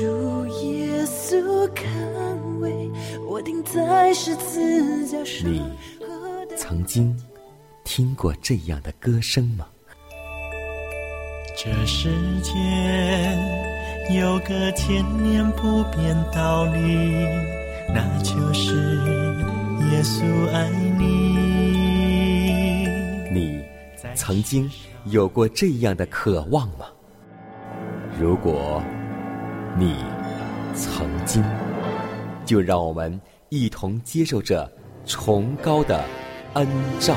主耶稣看为我钉在十字架上你。曾经听过这样的歌声吗？这世间有个千年不变道理，那就是耶稣爱你。你曾经有过这样的渴望吗？如果你曾经，就让我们一同接受这崇高的恩照。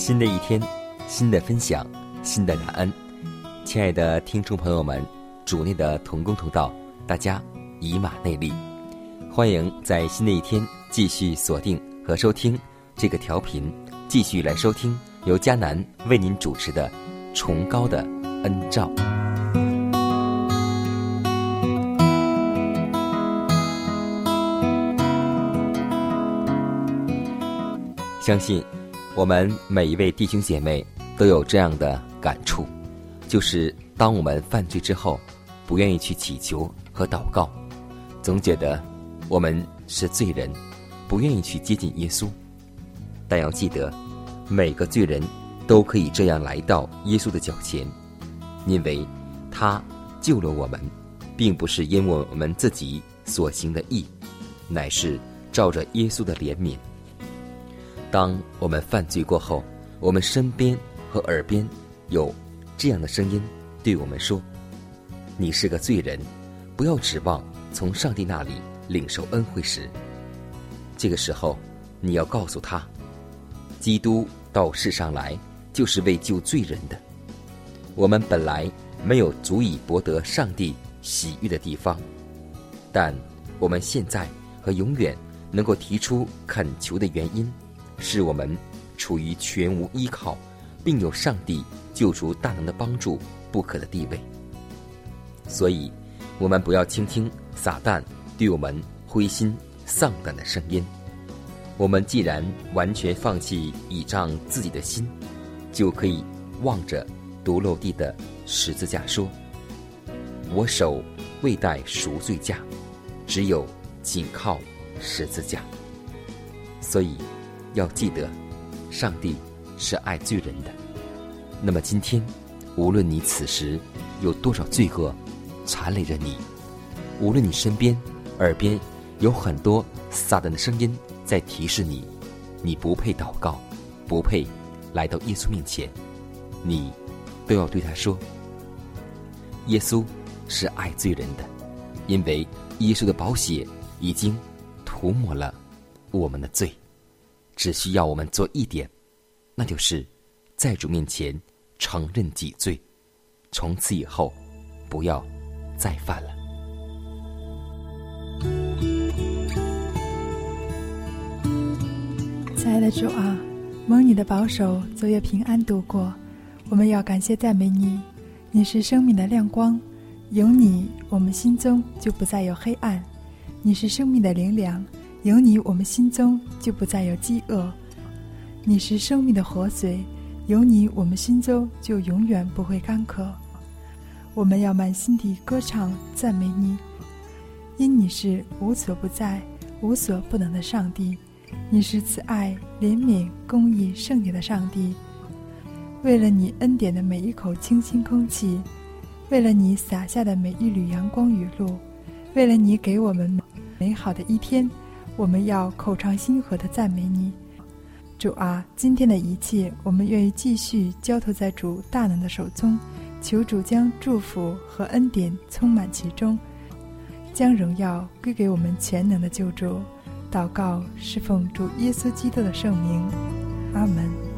新的一天，新的分享，新的感恩。亲爱的听众朋友们，主内的同工同道，大家以马内利，欢迎在新的一天继续锁定和收听这个调频，继续来收听由迦南为您主持的《崇高的恩照》。相信我们每一位弟兄姐妹都有这样的感触，就是当我们犯罪之后，不愿意去祈求和祷告，总觉得我们是罪人，不愿意去接近耶稣。但要记得，每个罪人都可以这样来到耶稣的脚前，因为他救了我们，并不是因为我们自己所行的义，乃是照着耶稣的怜悯。当我们犯罪过后，我们身边和耳边有这样的声音对我们说：“你是个罪人，不要指望从上帝那里领受恩惠时。”这个时候，你要告诉他，基督到世上来就是为救罪人的。我们本来没有足以博得上帝喜悦的地方，但我们现在和永远能够提出恳求的原因。是我们处于全无依靠，并有上帝救赎大能的帮助不可的地位。所以，我们不要倾听撒旦对我们灰心丧胆的声音。我们既然完全放弃倚仗自己的心，就可以望着独落地的十字架说：“我手未带赎罪价，只有紧靠十字架。”所以。要记得，上帝是爱罪人的。那么今天，无论你此时有多少罪恶缠累着你，无论你身边、耳边有很多撒旦的声音在提示你，你不配祷告，不配来到耶稣面前，你都要对他说：耶稣是爱罪人的，因为耶稣的宝血已经涂抹了我们的罪。只需要我们做一点，那就是在主面前承认己罪，从此以后不要再犯了。亲爱的主啊，蒙你的保守，昨夜平安度过。我们要感谢赞美你，你是生命的亮光，有你，我们心中就不再有黑暗；你是生命的灵粮。有你，我们心中就不再有饥饿。你是生命的活水，有你，我们心中就永远不会干渴。我们要满心地歌唱赞美你，因你是无所不在、无所不能的上帝。你是慈爱、怜悯、公义、圣洁的上帝。为了你恩典的每一口清新空气，为了你洒下的每一缕阳光雨露，为了你给我们美好的一天，我们要口唱心和的赞美你。主啊，今天的一切，我们愿意继续交托在主大能的手中，求主将祝福和恩典充满其中，将荣耀归给我们全能的救主。祷告侍奉主耶稣基督的圣名，阿门。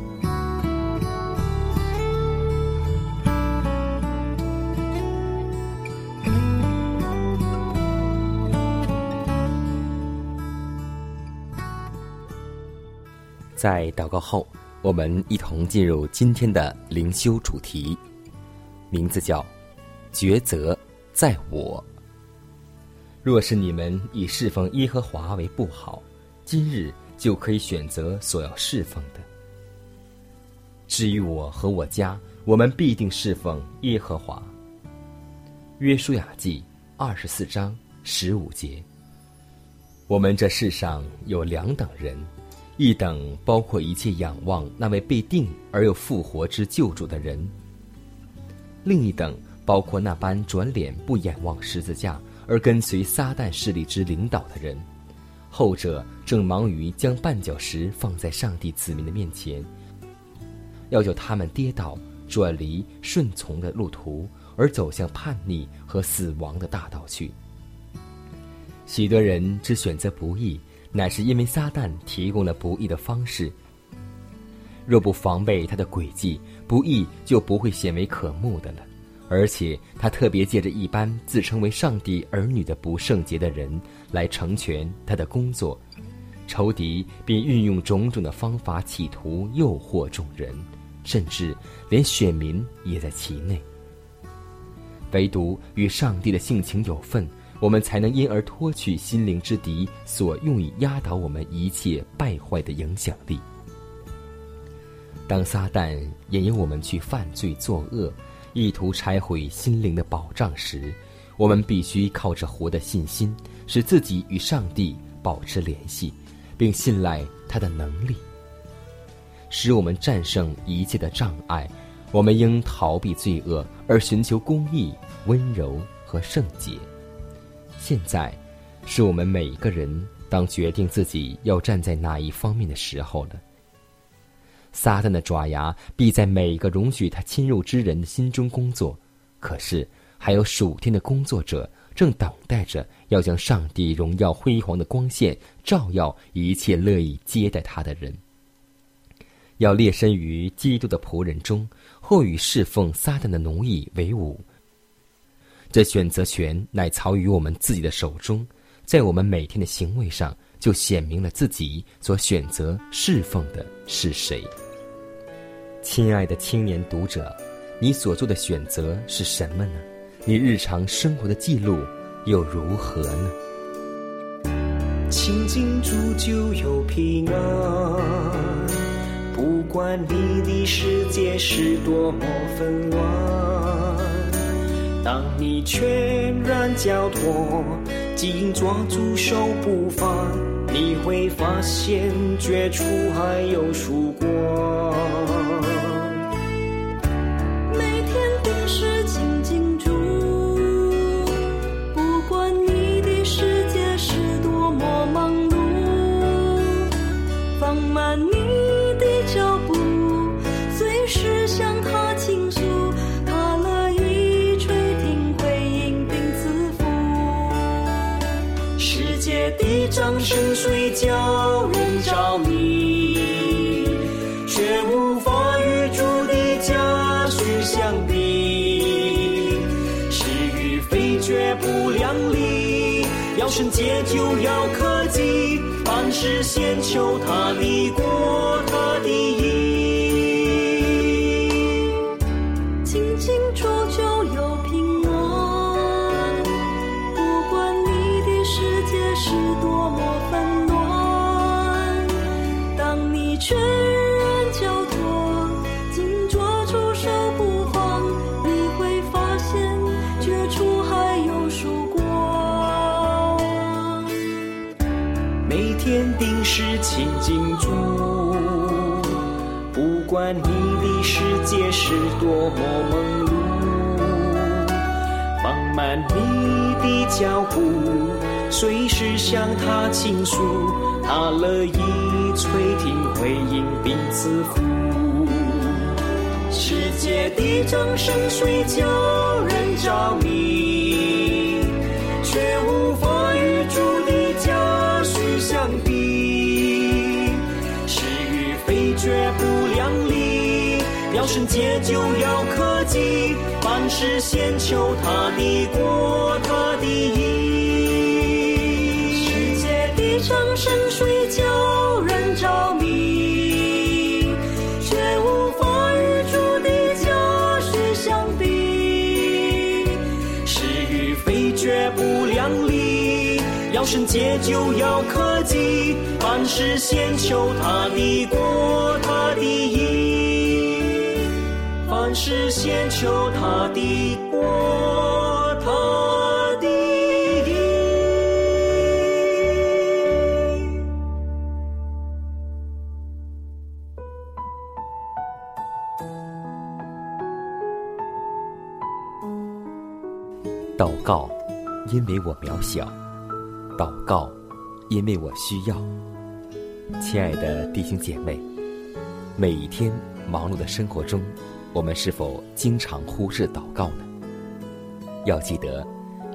在祷告后，我们一同进入今天的灵修主题，名字叫“抉择在我”。若是你们以侍奉耶和华为不好，今日就可以选择所要侍奉的。至于我和我家，我们必定侍奉耶和华。约书亚记二十四章十五节。我们这世上有两等人。一等包括一切仰望那位被定而又复活之救主的人；另一等包括那般转脸不眼望十字架而跟随撒旦势力之领导的人。后者正忙于将绊脚石放在上帝子民的面前，要叫他们跌倒，转离顺从的路途，而走向叛逆和死亡的大道去。许多人只选择不义。乃是因为撒旦提供了不义的方式。若不防备他的诡计，不义就不会显为可慕的了。而且他特别借着一般自称为上帝儿女的不圣洁的人来成全他的工作。仇敌便运用种种的方法，企图诱惑众人，甚至连选民也在其内。唯独与上帝的性情有份。我们才能因而脱去心灵之敌所用以压倒我们一切败坏的影响力。当撒旦引诱我们去犯罪作恶，意图拆毁心灵的保障时，我们必须靠着活的信心，使自己与上帝保持联系，并信赖他的能力，使我们战胜一切的障碍。我们应逃避罪恶，而寻求公义、温柔和圣洁。现在，是我们每一个人当决定自己要站在哪一方面的时候了。撒旦的爪牙必在每一个容许他侵入之人的心中工作，可是还有属天的工作者正等待着要将上帝荣耀辉煌的光线照耀一切乐意接待他的人。要列身于基督的仆人中，或与侍奉撒旦的奴役为伍。这选择权乃藏于我们自己的手中，在我们每天的行为上，就显明了自己所选择侍奉的是谁。亲爱的青年读者，你所做的选择是什么呢？你日常生活的记录又如何呢？亲近主就有平安，不管你的世界是多么纷乱。当你全然交托，紧抓住手不放，你会发现绝处还有曙光。他的过他的影静静处就又平安不管你的世界是多么纷乱当你全然交托紧抓住手不放你会发现绝处还有曙光。每天的是清净主，不管你的世界是多么忙碌，放慢你的脚步，随时向他倾诉，他乐意垂听，回应彼此呼。世界的掌声虽叫人着迷，却无。要圣洁就要科技，凡事先求他的国，他的义。世界的掌声虽叫人着迷，却无法与主的家训相比。是与非绝不两立，要圣洁就要科技，凡事先求他的国，他的义。是先求他的国，他的义。祷告，因为我渺小；祷告，因为我需要。亲爱的弟兄姐妹，每一天忙碌的生活中，我们是否经常忽视祷告呢？要记得，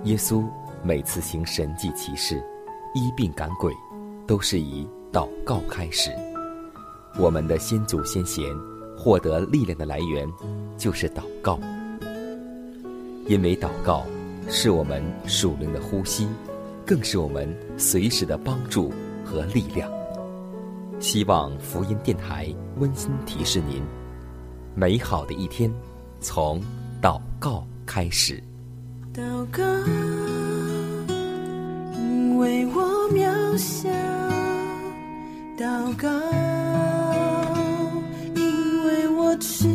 耶稣每次行神迹奇事、医病赶鬼，都是以祷告开始。我们的先祖先贤获得力量的来源，就是祷告。因为祷告是我们属灵的呼吸，更是我们随时的帮助和力量。希望福音电台温馨提示您：美好的一天从祷告开始。祷告，因为我渺小；祷告，因为我知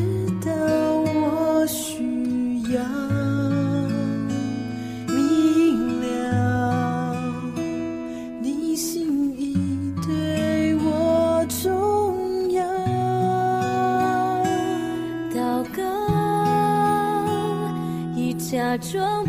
装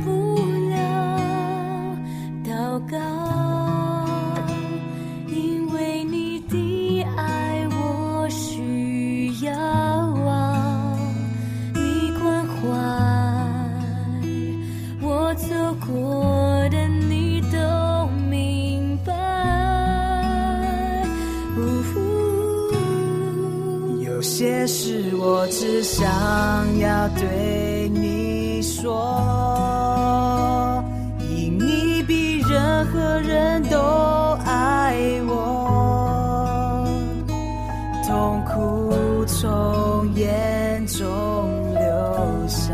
中留下，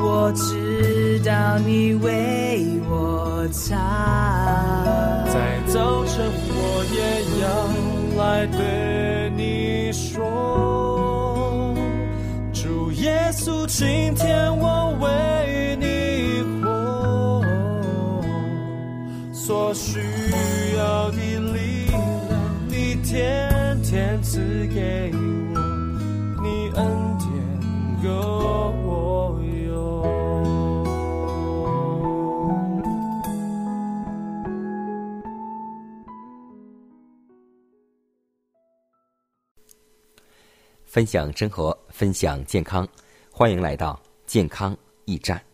我知道你为我擦。在早晨，我也要来对你说，主耶稣，今天分享生活，分享健康，欢迎来到健康驿站。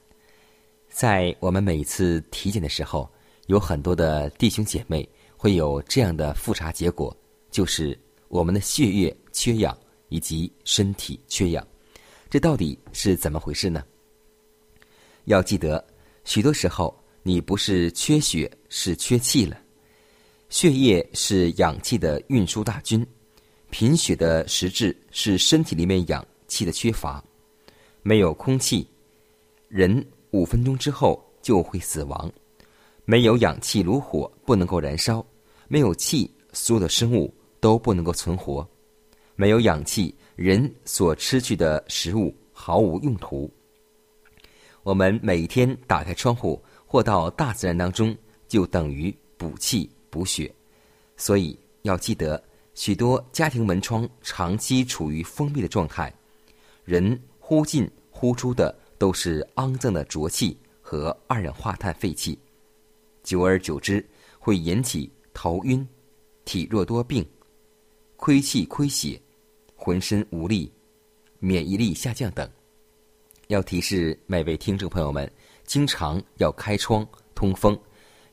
在我们每次体检的时候，有很多的弟兄姐妹会有这样的复查结果，就是我们的血液缺氧以及身体缺氧。这到底是怎么回事呢？要记得，许多时候你不是缺血，是缺气了。血液是氧气的运输大军。贫血的实质是身体里面氧气的缺乏，没有空气，人五分钟之后就会死亡；没有氧气炉火不能够燃烧，没有气所有的生物都不能够存活；没有氧气，人所吃去的食物毫无用途。我们每天打开窗户或到大自然当中，就等于补气补血，所以要记得。许多家庭门窗长期处于封闭的状态，人呼进呼出的都是肮脏的浊气和二氧化碳废气，久而久之会引起头晕、体弱多病、亏气亏血、浑身无力、免疫力下降等。要提示每位听众朋友们，经常要开窗通风，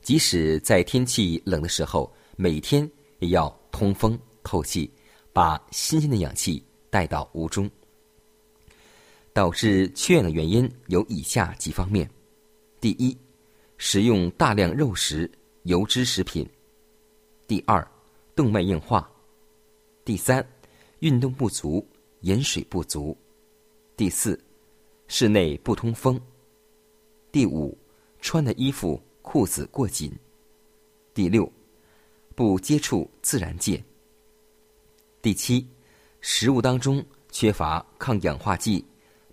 即使在天气冷的时候，每天也要通风透气，把新鲜的氧气带到屋中。导致缺氧的原因有以下几方面：第一，食用大量肉食、油脂食品；第二，动脉硬化；第三，运动不足、饮水不足；第四，室内不通风；第五，穿的衣服裤子过紧；第六，不接触自然界；第七，食物当中缺乏抗氧化剂。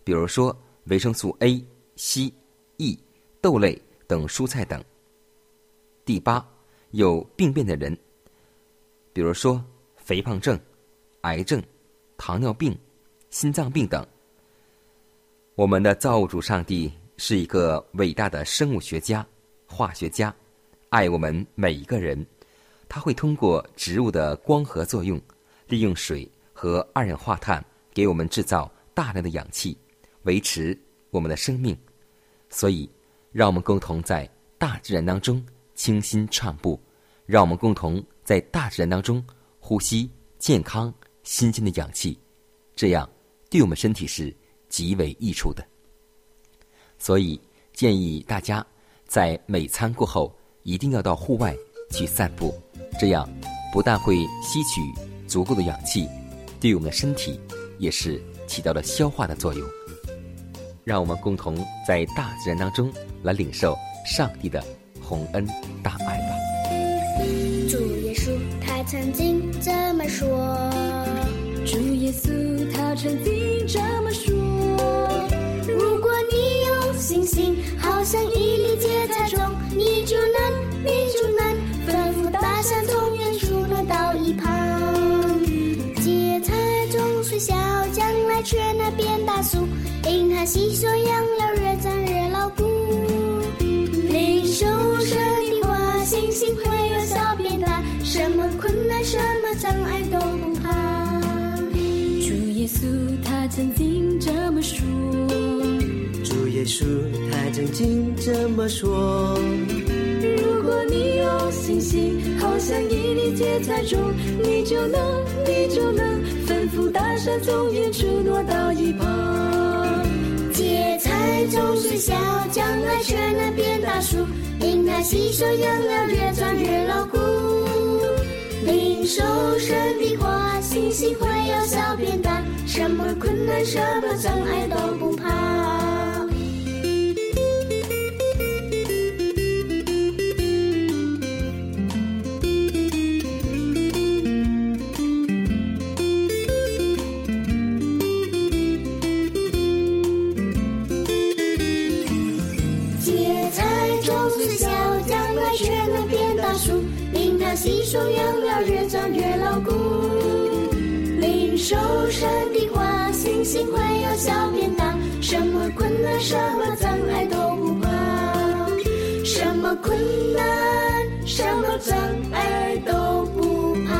比如说维生素 A、C、E、豆类等蔬菜等。第八，有病变的人，比如说肥胖症、癌症、糖尿病、心脏病等。我们的造物主上帝是一个伟大的生物学家、化学家，爱我们每一个人。他会通过植物的光合作用，利用水和二氧化碳给我们制造大量的氧气。维持我们的生命，所以让我们共同在大自然当中清新畅步，让我们共同在大自然当中呼吸健康新鲜的氧气，这样对我们身体是极为益处的。所以建议大家在每餐过后一定要到户外去散步，这样不但会吸取足够的氧气，对我们的身体也是起到了消化的作用。让我们共同在大自然当中来领受上帝的洪恩大爱吧。主耶稣他曾经这么说，主耶稣他曾经这么说，如果你有信心，好像一粒芥菜种，你就能，你就能吩咐大山从远处挪到一旁。小，将来却能变大树。因它吸收养料越长越牢固，领受神的花，星星会有小变大，什么困难什么障碍都不怕。主耶稣他曾经这么说，主耶稣他曾经这么说。如果你有信心，好像一粒芥菜种，你就能，你就能吩咐大山从远处挪到一旁。芥菜总是小，将来却能变大树。因它吸收养料，越长越牢固。领受神的话，信心会由小变大，什么困难、什么障碍都不怕。吸收养料，越长越牢固。领受神的话，信心会由小变大，什么困难、什么障碍都不怕。什么困难、什么障碍都不怕。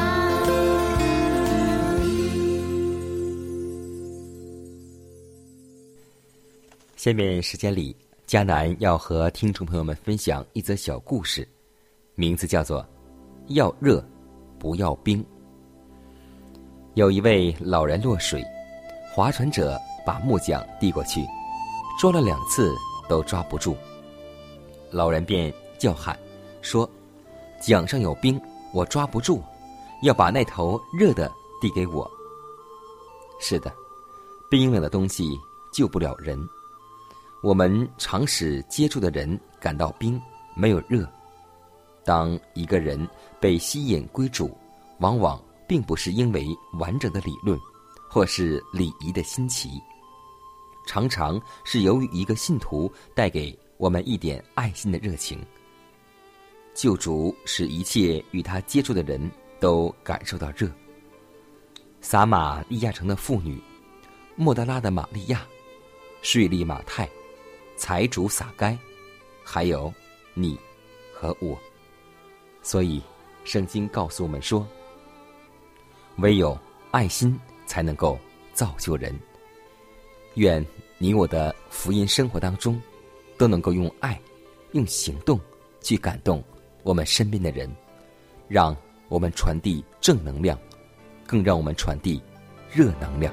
下面时间里，迦南要和听众朋友们分享一则小故事，名字叫做。要热，不要冰。有一位老人落水，划船者把木桨递过去，抓了两次都抓不住。老人便叫喊说：“桨上有冰，我抓不住，要把那头热的递给我。”是的，冰冷的东西救不了人。我们常使接触的人感到冰，没有热。当一个人被吸引归主，往往并不是因为完整的理论，或是礼仪的新奇，常常是由于一个信徒带给我们一点爱心的热情。救主使一切与他接触的人都感受到热，撒玛利亚城的妇女，莫德拉的玛利亚，税利马太，财主撒该，还有你和我。所以，圣经告诉我们说，唯有爱心才能够造就人。愿你我的福音生活当中，都能够用爱、用行动去感动我们身边的人，让我们传递正能量，更让我们传递热能量。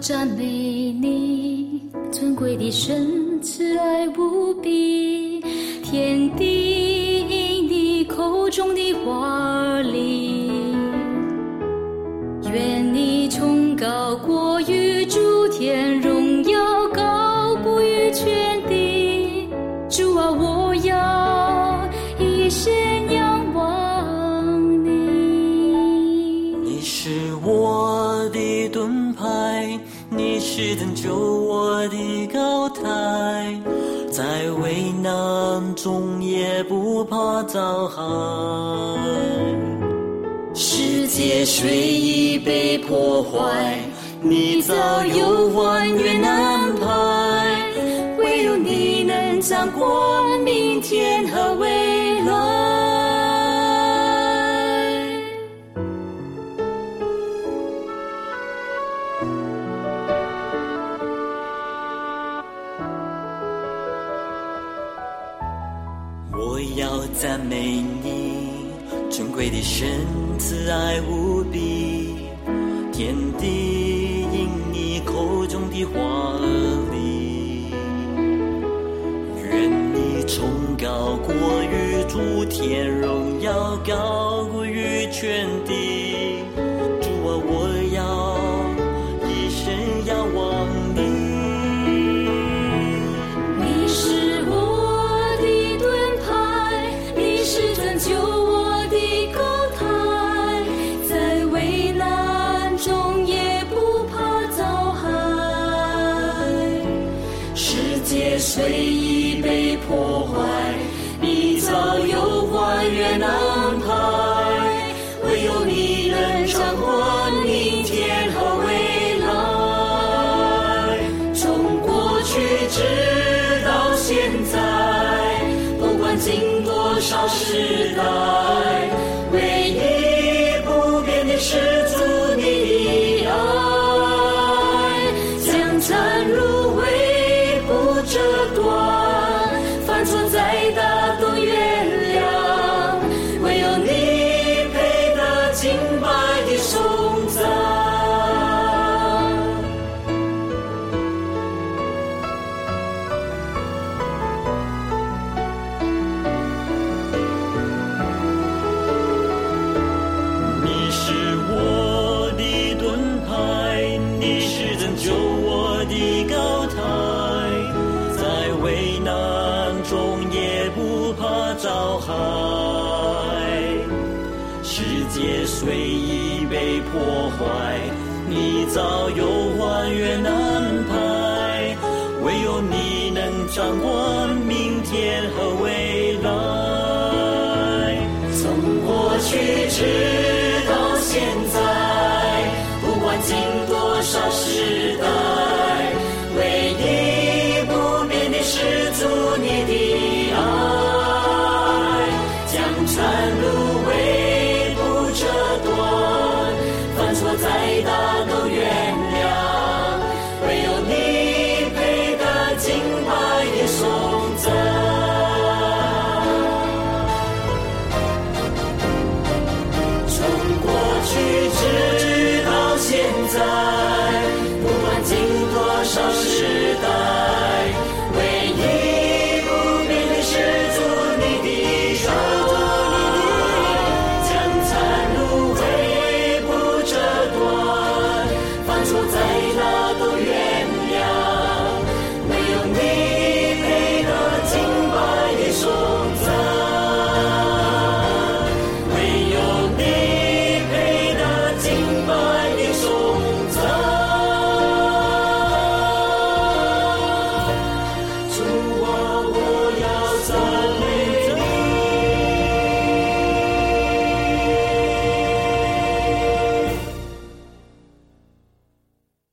赞美你，尊贵的神，慈爱无比，脑海。世界水已被破坏，你早有万缘难美丽，尊贵的神，慈爱无比，天地因你口中的华丽。愿你崇高过于诸天，荣耀高。随意被破坏你早有还原安排唯有你能掌管明天和未来。从过去之